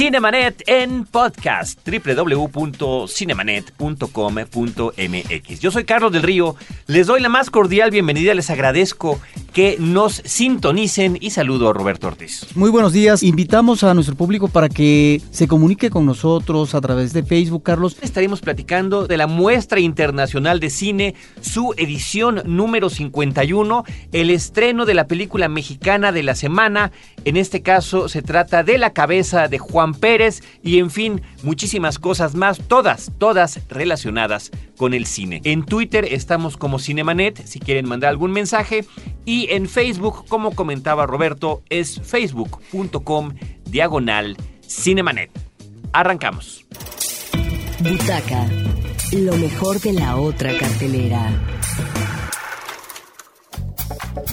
Cinemanet en podcast www.cinemanet.com.mx. Yo soy Carlos del Río, les doy la más cordial bienvenida, les agradezco que nos sintonicen y saludo a Roberto Ortiz. Muy buenos días, invitamos a nuestro público para que se comunique con nosotros a través de Facebook, Carlos. Estaremos platicando de la muestra internacional de cine, su edición número 51, el estreno de la película mexicana de la semana, en este caso se trata de la cabeza de Juan Pérez y en fin, muchísimas cosas más, todas, todas relacionadas con el cine. En Twitter estamos como Cinemanet, si quieren mandar algún mensaje, y en Facebook, como comentaba Roberto, es facebook.com diagonal Cinemanet. Arrancamos. Butaca, lo mejor de la otra cartelera.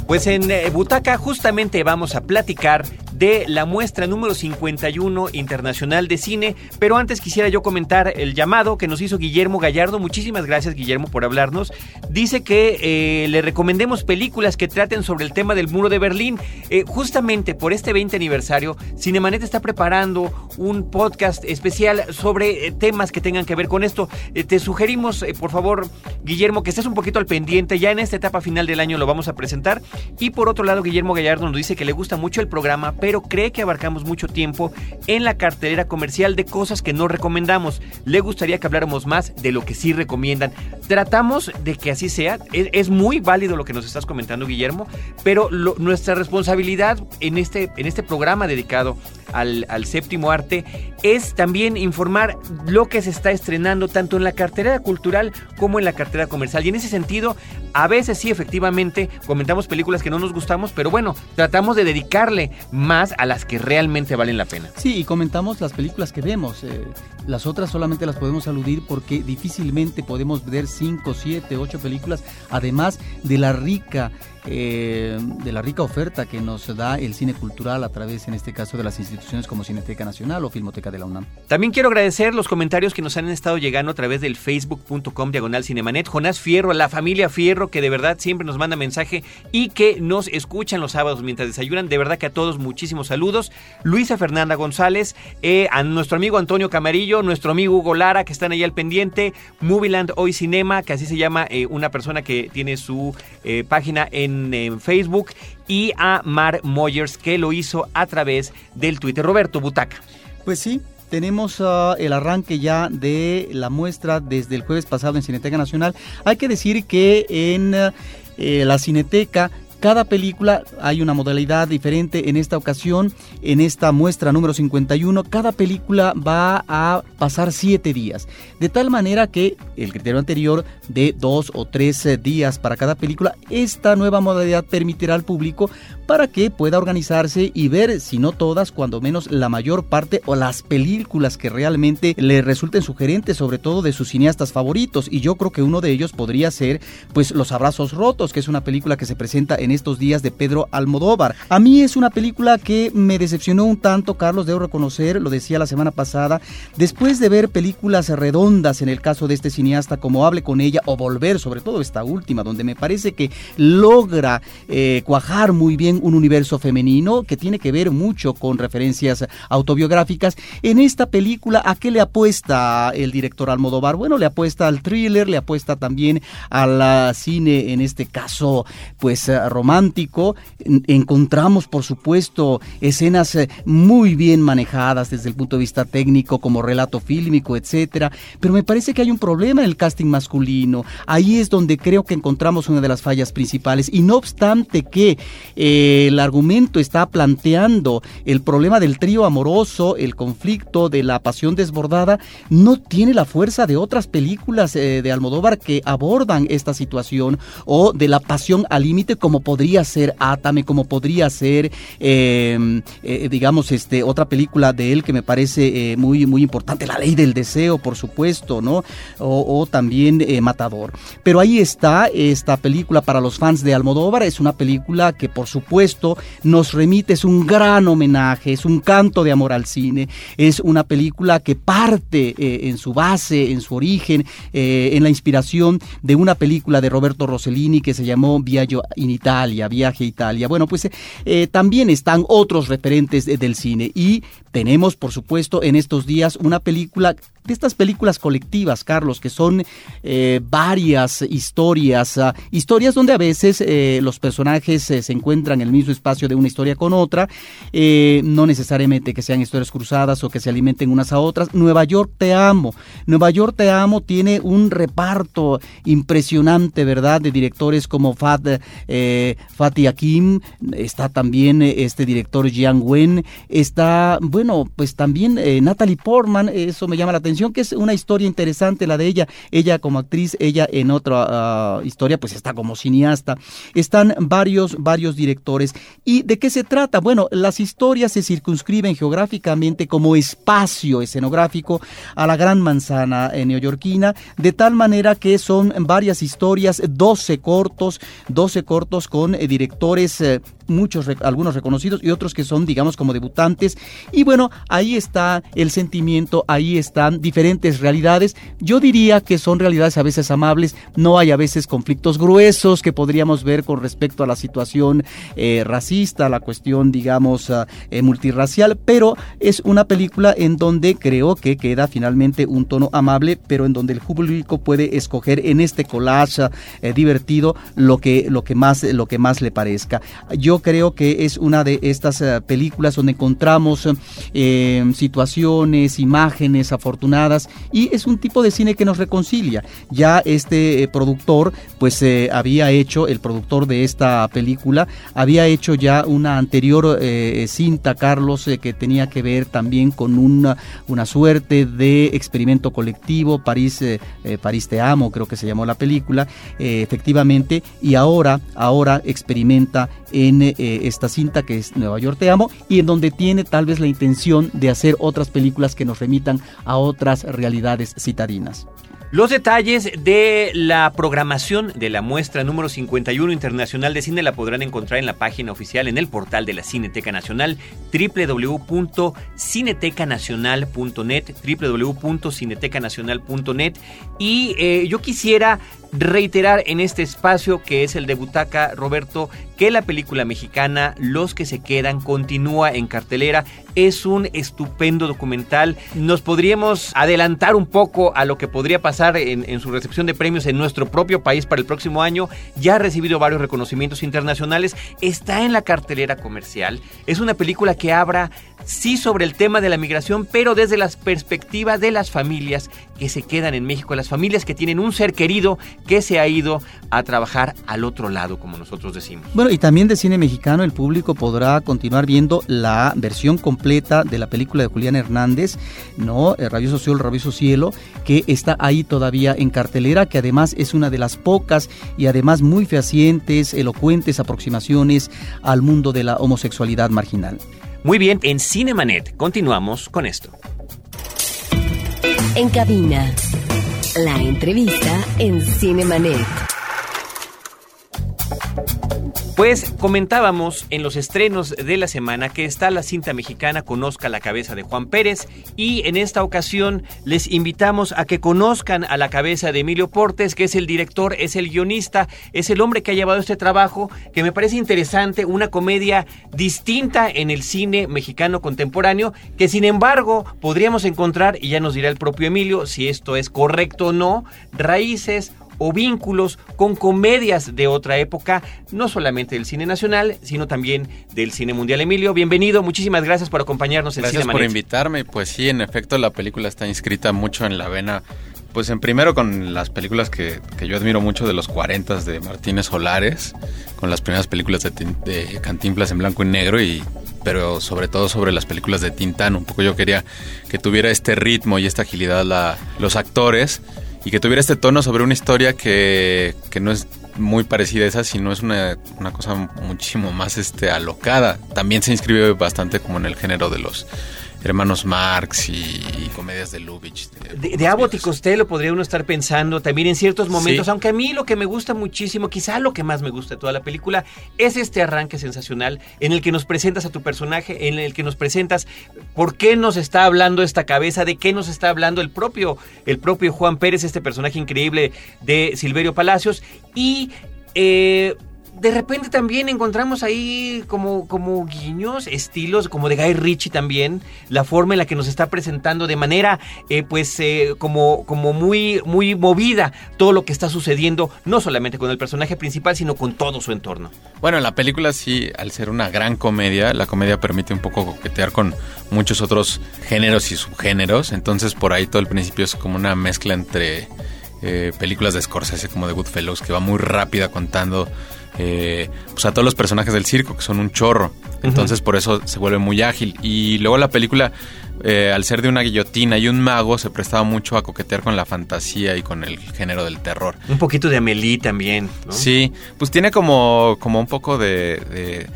Pues en eh, Butaca justamente vamos a platicar de la muestra número 51 internacional de cine, pero antes quisiera yo comentar el llamado que nos hizo Guillermo Gallardo. Muchísimas gracias Guillermo por hablarnos. Dice que eh, le recomendemos películas que traten sobre el tema del muro de Berlín. Eh, justamente por este 20 aniversario, Cinemanet está preparando un podcast especial sobre temas que tengan que ver con esto. te sugerimos, por favor, Guillermo, que estés un poquito al pendiente. Ya en esta etapa final del año lo vamos a presentar. Y por otro lado, Guillermo Gallardo nos dice que le gusta mucho el programa, pero cree que abarcamos mucho tiempo en la cartelera comercial de cosas que no recomendamos. Le gustaría que habláramos más de lo que sí recomiendan. Tratamos de que así sea. Es, muy válido lo que nos estás comentando, Guillermo, pero nuestra responsabilidad en este, en este programa dedicado al, al séptimo arte es también informar lo que se está estrenando tanto en la cartelera cultural como en la cartera comercial. Y en ese sentido, a veces sí, efectivamente, comentamos películas que no nos gustamos, pero bueno, tratamos de dedicarle más a las que realmente valen la pena. Sí, y comentamos las películas que vemos. Eh, las otras solamente las podemos aludir porque difícilmente podemos ver 5, 7, 8 películas, además de la rica eh, de la rica oferta que nos da el cine cultural a través, en este caso, de las instituciones como Cineteca Nacional o Filmoteca de la UNAM. También quiero agradecer los comentarios que nos han estado llegando a través del facebook.com diagonal cinemanet. Jonás Fierro, la familia Fierro, que de verdad siempre nos manda mensaje y que nos escuchan los sábados mientras desayunan. De verdad que a todos muchísimos saludos. Luisa Fernanda González, eh, a nuestro amigo Antonio Camarillo, nuestro amigo Hugo Lara, que están ahí al pendiente. Movieland Hoy Cinema, que así se llama eh, una persona que tiene su página en Facebook y a Mar Moyers que lo hizo a través del Twitter. Roberto Butaca. Pues sí, tenemos ah, el arranque ya de la muestra desde el jueves pasado en Cineteca Nacional. Hay que decir que en eh, la Cineteca cada película hay una modalidad diferente en esta ocasión, en esta muestra número 51, cada película va a pasar siete días, de tal manera que el criterio anterior de dos o tres eh, días para cada película, esta nueva modalidad permitirá al público para que pueda organizarse y ver, si no todas, cuando menos la mayor parte o las películas que realmente le resulten sugerentes, sobre todo de sus cineastas favoritos. Y yo creo que uno de ellos podría ser, pues, Los Abrazos Rotos, que es una película que se presenta en estos días de Pedro Almodóvar. A mí es una película que me decepcionó un tanto, Carlos, debo reconocer, lo decía la semana pasada, después de ver películas redondas en el caso de este cineasta como Hable con ella o Volver, sobre todo esta última, donde me parece que logra eh, cuajar muy bien un universo femenino que tiene que ver mucho con referencias autobiográficas. En esta película, ¿a qué le apuesta el director Almodóvar? Bueno, le apuesta al thriller, le apuesta también al cine, en este caso, pues romántico. Encontramos, por supuesto, escenas eh, muy bien manejadas desde el punto de vista técnico, como relato fílmico, etcétera. Pero me parece que hay un problema en el casting masculino. Ahí es donde creo que encontramos una de las fallas principales. Y no obstante que eh, el argumento está planteando el problema del trío amoroso, el conflicto de la pasión desbordada, no tiene la fuerza de otras películas eh, de Almodóvar que abordan esta situación o de la pasión al límite, como podría ser Atame, como podría ser, em, eh, digamos, este, otra película de él que me parece eh, muy, muy importante, La Ley del Deseo, por supuesto, ¿no? O, también eh, Matador. Pero ahí está esta película para los fans de Almodóvar, es una película que por supuesto nos remite, es un gran homenaje, es un canto de amor al cine, es una película que parte en su base, en su origen, en la inspiración de una película de Roberto Rossellini que se llamó Viaggio in Italia, Viaje a Italia. Bueno, pues eh, también están otros referentes del cine y tenemos, por supuesto, en estos días una película de estas películas colectivas, Carlos, que son eh, varias historias, ah, historias donde a veces eh, los personajes se encuentran en el mismo espacio de una historia con otra, no necesariamente que sean historias cruzadas o que se alimenten unas a otras. Nueva York te amo. Nueva York te amo tiene un reparto impresionante, ¿verdad? De directores como Fat, Fatih Akim, está también este director Jiang Wen, está, bueno, pues también eh, Natalie Portman, eso me llama la atención, que es una historia interesante la de ella, ella como actriz, ella en otra ah, historia, pues está como cineasta. Están varios, varios directores. ¿Y de qué se trata? Bueno, las historias se circunscriben geográficamente como espacio escenográfico a la Gran Manzana eh, neoyorquina, de tal manera que son varias historias, 12 cortos, 12 cortos con eh, directores muchos, algunos reconocidos y otros que son, digamos, como debutantes. Y bueno, ahí está el sentimiento, ahí están diferentes realidades. Yo diría que son realidades a veces amables, no hay a veces conflictos gruesos que podríamos ver con respecto a la situación eh, racista, la cuestión, digamos, ah, eh, multirracial, pero es una película en donde creo que queda finalmente un tono amable, pero en donde el público puede escoger en este collage eh, divertido lo que, lo que más, lo que más le parezca. Yo creo que es una de estas eh, películas donde encontramos eh, situaciones, imágenes afortunadas y es un tipo de cine que nos reconcilia. Ya este eh, productor pues había hecho, el productor de esta película, había hecho ya una anterior cinta, Carlos, que tenía que ver también con una, una suerte de experimento colectivo, París, París te amo, creo que se llamó la película, efectivamente, y ahora, ahora experimenta en eh, esta cinta que es Nueva York Te Amo y en donde tiene tal vez la intención de hacer otras películas que nos remitan a otras realidades citadinas. Los detalles de la programación de la muestra número 51 Internacional de Cine la podrán encontrar en la página oficial en el portal de la Cineteca Nacional www.cinetecanacional.net www.cinetecanacional.net y eh, yo quisiera reiterar en este espacio que es el de Butaca, Roberto, que la película mexicana Los que se quedan continúa en cartelera. Es un estupendo documental. Nos podríamos adelantar un poco a lo que podría pasar en, su recepción de premios en nuestro propio país para el próximo año. Ya ha recibido varios reconocimientos internacionales. Está en la cartelera comercial. Es una película que abra sí sobre el tema de la migración, pero desde la perspectiva de las familias que se quedan en México, las familias que tienen un ser querido que se ha ido a trabajar al otro lado, como nosotros decimos. Bueno, y también de cine mexicano el público podrá continuar viendo la versión completa de la película de Julián Hernández, ¿no? El Rabioso Cielo, el Rabioso Cielo, que está ahí todavía en cartelera, que además es una de las pocas y además muy fehacientes, elocuentes aproximaciones al mundo de la homosexualidad marginal. Muy bien, en Cinemanet continuamos con esto. En cabina, la entrevista en Cinemanet. Pues comentábamos en los estrenos de la semana que está la cinta mexicana Conozca la cabeza de Juan Pérez y en esta ocasión les invitamos a que conozcan a la cabeza de Emilio Portes, que es el director, es el guionista, es el hombre que ha llevado este trabajo, que me parece interesante, una comedia distinta en el cine mexicano contemporáneo, que sin embargo podríamos encontrar, y ya nos dirá el propio Emilio si esto es correcto o no, raíces o vínculos con comedias de otra época, no solamente del cine nacional, sino también del cine mundial. Emilio, bienvenido, muchísimas gracias por acompañarnos en Gracias por invitarme, pues sí, en efecto la película está inscrita mucho en la vena pues en primero con las películas que, yo admiro mucho de los 40 de Martínez Solares, con las primeras películas de, de, Cantinflas en blanco y negro y pero sobre todo sobre las películas de Tintán, un poco yo quería que tuviera este ritmo y esta agilidad la, los actores y que tuviera este tono sobre una historia que, que no es muy parecida a esa, sino es una, una cosa muchísimo más este, alocada. También se inscribe bastante como en el género de los hermanos Marx y, comedias de Lubitsch. De, de, Abbott y Costello podría uno estar pensando también en ciertos momentos, aunque a mí lo que me gusta muchísimo, quizá lo que más me gusta de toda la película, es este arranque sensacional en el que nos presentas a tu personaje, en el que nos presentas por qué nos está hablando esta cabeza, de qué nos está hablando el propio, el propio Juan Pérez, este personaje increíble de Silverio Palacios, y eh, de repente también encontramos ahí como, como guiños, estilos como de Guy Ritchie también, la forma en la que nos está presentando de manera eh, pues eh, como, como muy, muy movida todo lo que está sucediendo, no solamente con el personaje principal, sino con todo su entorno. Bueno, la película sí, al ser una gran comedia, la comedia permite un poco coquetear con muchos otros géneros y subgéneros, entonces por ahí todo el principio es como una mezcla entre eh, películas de Scorsese como de Goodfellows, que va muy rápida contando eh, pues a todos los personajes del circo, que son un chorro. Entonces por eso se vuelve muy ágil. Y luego la película, eh, al ser de una guillotina y un mago, se prestaba mucho a coquetear con la fantasía y con el género del terror. Un poquito de Amelie también. ¿no? Sí, pues tiene como, como un poco de, de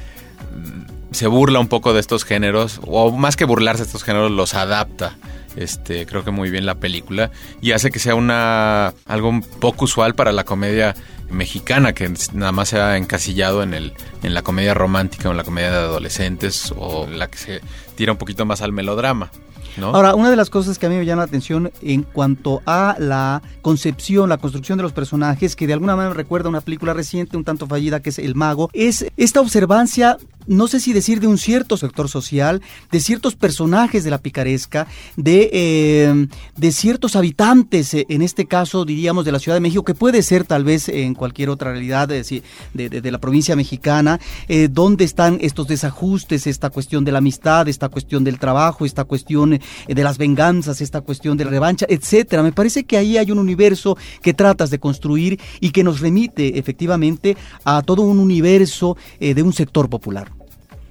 se burla un poco de estos géneros, o más que burlarse de estos géneros, los adapta. Este, creo que muy bien la película y hace que sea una algo poco usual para la comedia mexicana que nada más se ha encasillado en el en la comedia romántica o en la comedia de adolescentes o la que se tira un poquito más al melodrama. Ahora, una de las cosas que a mí me llama la atención en cuanto a la concepción, la construcción de los personajes, que de alguna manera me recuerda a una película reciente, un tanto fallida, que es El Mago, es esta observancia no sé si decir de un cierto sector social, de ciertos personajes de la picaresca, de, eh, de ciertos habitantes, eh, en este caso diríamos de la Ciudad de México, que puede ser tal vez en cualquier otra realidad de, de, de la provincia mexicana, eh, donde están estos desajustes, esta cuestión de la amistad, esta cuestión del trabajo, esta cuestión de las venganzas, esta cuestión de la revancha, etcétera. Me parece que ahí hay un universo que tratas de construir y que nos remite efectivamente a todo un universo de un sector popular.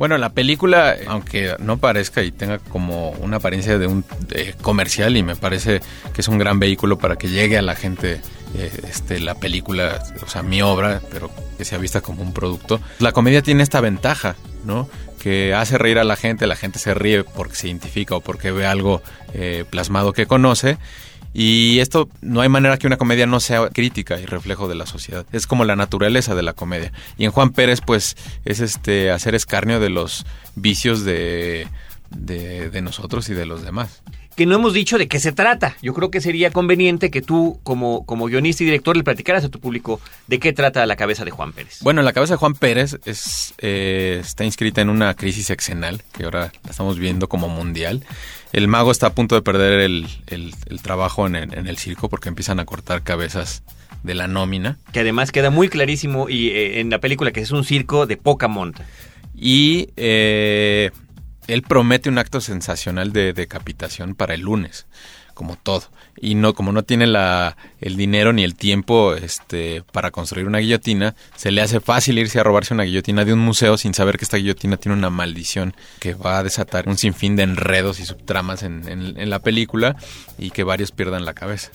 Bueno, la película, aunque no parezca y tenga como una apariencia de un de comercial, y me parece que es un gran vehículo para que llegue a la gente eh, este, la película, o sea, mi obra, pero que sea vista como un producto. La comedia tiene esta ventaja, ¿no? Que hace reír a la gente, la gente se ríe porque se identifica o porque ve algo eh, plasmado que conoce. Y esto no hay manera que una comedia no sea crítica y reflejo de la sociedad. Es como la naturaleza de la comedia. Y en Juan Pérez, pues, es este hacer escarnio de los vicios de, de, de nosotros y de los demás que no hemos dicho de qué se trata. Yo creo que sería conveniente que tú, como, como guionista y director, le platicaras a tu público de qué trata la cabeza de Juan Pérez. Bueno, la cabeza de Juan Pérez es, eh, está inscrita en una crisis exenal, que ahora la estamos viendo como mundial. El mago está a punto de perder el, el, el trabajo en el, en el circo porque empiezan a cortar cabezas de la nómina. Que además queda muy clarísimo y eh, en la película que es un circo de poca monta. Y eh, él promete un acto sensacional de decapitación para el lunes, como todo. Y no, como no tiene la, el dinero ni el tiempo este, para construir una guillotina, se le hace fácil irse a robarse una guillotina de un museo sin saber que esta guillotina tiene una maldición que va a desatar un sinfín de enredos y subtramas en, en, en la película y que varios pierdan la cabeza.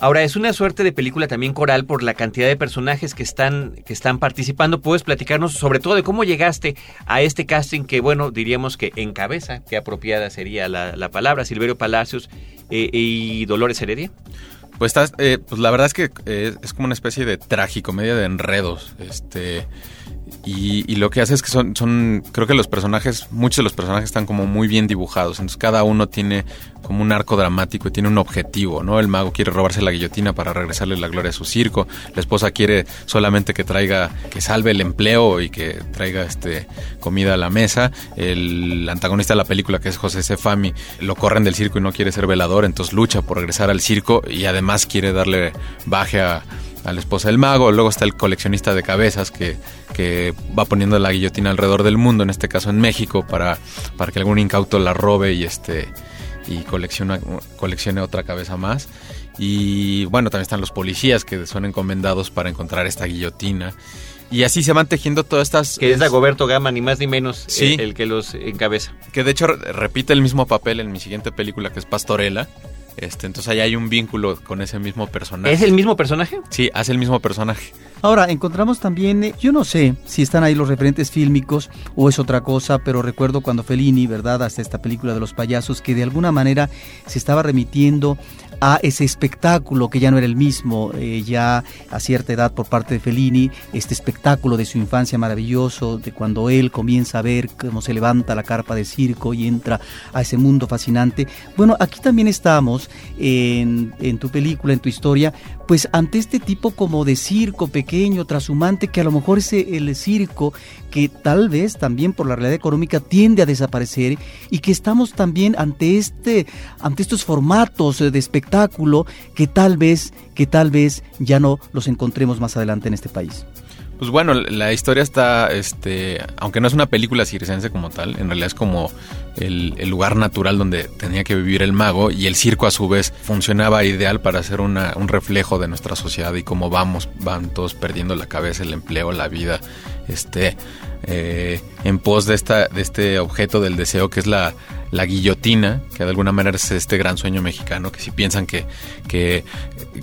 Ahora, es una suerte de película también coral por la cantidad de personajes que están, que están participando. ¿Puedes platicarnos sobre todo de cómo llegaste a este casting que, bueno, diríamos que encabeza, qué apropiada sería la, la palabra, Silverio Palacios eh, y Dolores Heredia? Pues, eh, pues la verdad es que eh, es como una especie de tragicomedia de enredos. Este. Y, y, lo que hace es que son, son, creo que los personajes, muchos de los personajes están como muy bien dibujados, entonces cada uno tiene como un arco dramático y tiene un objetivo, ¿no? El mago quiere robarse la guillotina para regresarle la gloria a su circo, la esposa quiere solamente que traiga, que salve el empleo y que traiga este comida a la mesa, el antagonista de la película que es José Sefami lo corren del circo y no quiere ser velador, entonces lucha por regresar al circo y además quiere darle baje a a la esposa del mago, luego está el coleccionista de cabezas que, que, va poniendo la guillotina alrededor del mundo, en este caso en México, para, para que algún incauto la robe y este y colecciona, coleccione otra cabeza más. Y bueno, también están los policías que son encomendados para encontrar esta guillotina. Y así se van tejiendo todas estas... Que es Dagoberto Gama, ni más ni menos, sí, el, el que los encabeza. Que de hecho repite el mismo papel en mi siguiente película, que es Pastorela. Este, entonces ahí hay un vínculo con ese mismo personaje. ¿Es el mismo personaje? Sí, hace el mismo personaje. Ahora, encontramos también, eh, yo no sé si están ahí los referentes fílmicos o es otra cosa, pero recuerdo cuando Fellini, ¿verdad? Hasta esta película de los payasos, que de alguna manera se estaba remitiendo a ese espectáculo que ya no era el mismo, eh, ya a cierta edad por parte de Fellini, este espectáculo de su infancia maravilloso, de cuando él comienza a ver cómo se levanta la carpa de circo y entra a ese mundo fascinante. Bueno, aquí también estamos en, en tu película, en tu historia, pues ante este tipo como de circo pequeño, trashumante, que a lo mejor es el circo que tal vez también por la realidad económica tiende a desaparecer y que estamos también ante este ante estos formatos de espectáculo que tal vez que tal vez ya no los encontremos más adelante en este país. Pues bueno, la historia está, este, aunque no es una película circense como tal, en realidad es como el, lugar natural donde tenía que vivir el mago y el circo a su vez funcionaba ideal para hacer un reflejo de nuestra sociedad y cómo vamos, van todos perdiendo la cabeza, el empleo, la vida, este, eh, en pos de, esta, de este objeto del deseo que es la, la guillotina, que de alguna manera es este gran sueño mexicano, que si piensan que, que,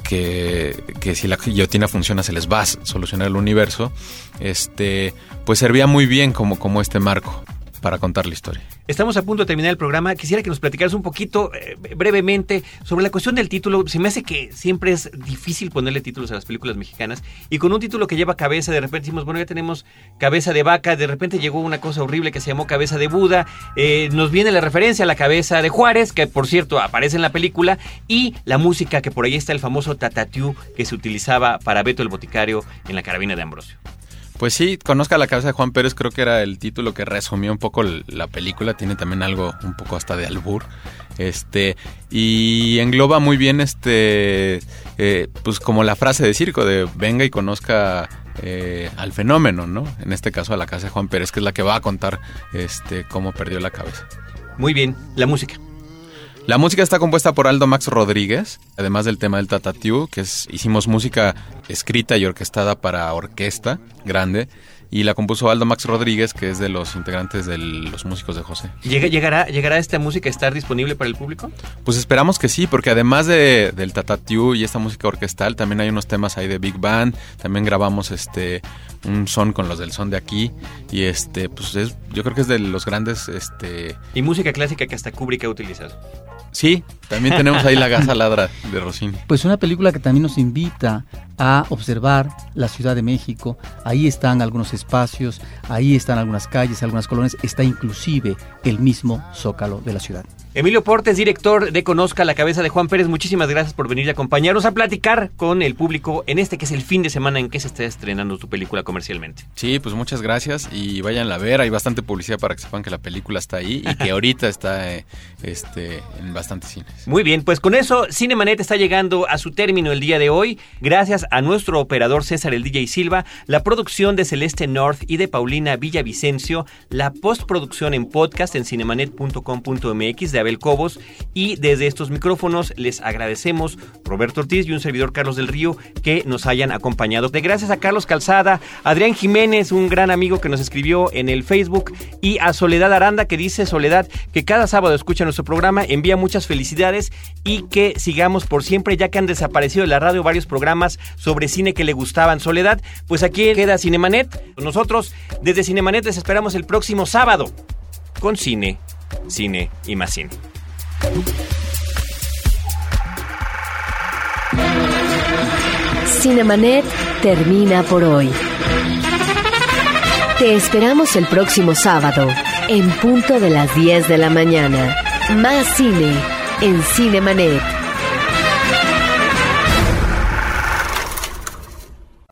que, si la guillotina funciona se les va a solucionar el universo, este, pues servía muy bien como, como este marco para contar la historia. Estamos a punto de terminar el programa. Quisiera que nos platicaras un poquito, eh, brevemente, sobre la cuestión del título. Se me hace que siempre es difícil ponerle títulos a las películas mexicanas. Y con un título que lleva cabeza, de repente decimos, bueno, ya tenemos cabeza de vaca. De repente llegó una cosa horrible que se llamó cabeza de Buda. Eh, nos viene la referencia a la cabeza de Juárez, que por cierto aparece en la película. Y la música, que por ahí está el famoso tatatiu que se utilizaba para Beto el Boticario en la carabina de Ambrosio. Pues sí, Conozca la cabeza de Juan Pérez, creo que era el título que resumió un poco la película, tiene también algo un poco hasta de albur. Este, y engloba muy bien este eh, pues como la frase de circo de venga y conozca eh, al fenómeno, ¿no? En este caso a la casa de Juan Pérez, que es la que va a contar este cómo perdió la cabeza. Muy bien, la música. La música está compuesta por Aldo Max Rodríguez, además del tema del Tatatiu, que es, hicimos música escrita y orquestada para orquesta grande, y la compuso Aldo Max Rodríguez, que es de los integrantes de los músicos de José. ¿Llegará, ¿Llegará esta música a estar disponible para el público? Pues esperamos que sí, porque además de, del Tatatiu y esta música orquestal, también hay unos temas ahí de Big Band, también grabamos este un son con los del son de aquí y este pues es, yo creo que es de los grandes este y música clásica que hasta Kubrick ha utilizado Sí, también tenemos ahí la gasa ladra de Rossini. Pues una película que también nos invita a observar la Ciudad de México. Ahí están algunos espacios, ahí están algunas calles, algunas colonias, está inclusive el mismo zócalo de la ciudad. Emilio Portes, director de Conozca la cabeza de Juan Pérez, muchísimas gracias por venir y acompañarnos a platicar con el público en este que es el fin de semana en que se está estrenando tu película comercialmente. Sí, pues muchas gracias y vayan a ver, hay bastante publicidad para que sepan que la película está ahí y que ahorita está eh, este, en bastantes cines. Muy bien, pues con eso Cinemanet está llegando a su término el día de hoy. Gracias a nuestro operador César el DJ Silva, la producción de Celeste North y de Paulina Villavicencio, la postproducción en podcast en cinemanet.com.mx de Abel Cobos y desde estos micrófonos les agradecemos Roberto Ortiz y un servidor Carlos del Río que nos hayan acompañado. De gracias a Carlos Calzada, Adrián Jiménez, un gran amigo que nos escribió en el Facebook y a Soledad Aranda que dice Soledad que cada sábado escucha nuestro programa, envía muchas felicidades y que sigamos por siempre ya que han desaparecido de la radio varios programas sobre cine que le gustaban. Soledad, pues aquí queda Cinemanet. Nosotros desde Cinemanet les esperamos el próximo sábado con cine cine y más cine. Cinemanet termina por hoy. Te esperamos el próximo sábado, en punto de las 10 de la mañana. Más cine en Cinemanet.